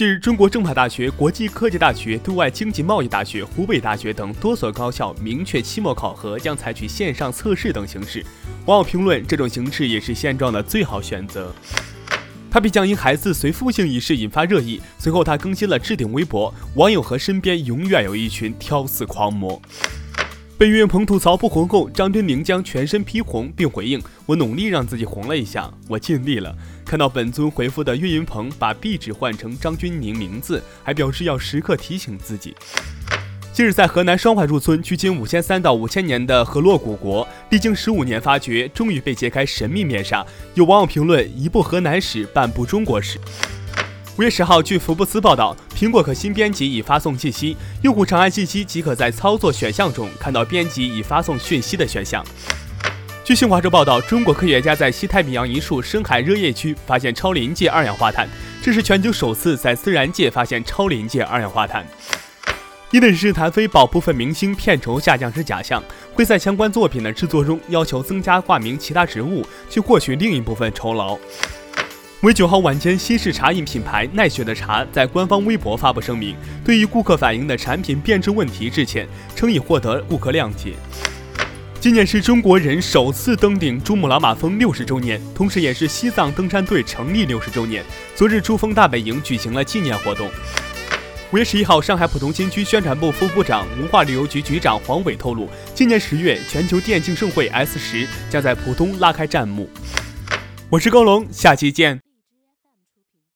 近日，中国政法大学、国际科技大学、对外经济贸易大学、湖北大学等多所高校明确，期末考核将采取线上测试等形式。网友评论：这种形式也是现状的最好选择。他必将因孩子随父姓一事引发热议，随后他更新了置顶微博，网友和身边永远有一群挑刺狂魔。被岳云鹏吐槽不红后，张钧甯将全身披红，并回应：“我努力让自己红了一下，我尽力了。”看到本尊回复的岳云鹏把壁纸换成张钧甯名字，还表示要时刻提醒自己。近日，在河南双槐树村，距今五千三到五千年的河洛古国，历经十五年发掘，终于被揭开神秘面纱。有网友评论：“一部河南史，半部中国史。”五月十号，据福布斯报道，苹果可新编辑已发送信息，用户长按信息即可在操作选项中看到编辑已发送讯息的选项。据新华社报道，中国科学家在西太平洋一处深海热液区发现超临界二氧化碳，这是全球首次在自然界发现超临界二氧化碳。伊顿诗坛飞宝部分明星片酬下降是假象，会在相关作品的制作中要求增加挂名其他职务，去获取另一部分酬劳。为九号晚间，西式茶饮品牌奈雪的茶在官方微博发布声明，对于顾客反映的产品变质问题致歉，称已获得顾客谅解。今年是中国人首次登顶珠穆朗玛峰六十周年，同时也是西藏登山队成立六十周年。昨日，珠峰大本营举行了纪念活动。五月十一号，上海浦东新区宣传部副部长、文化旅游局局长黄伟透露，今年十月，全球电竞盛会 S 十将在浦东拉开战幕。我是高龙，下期见。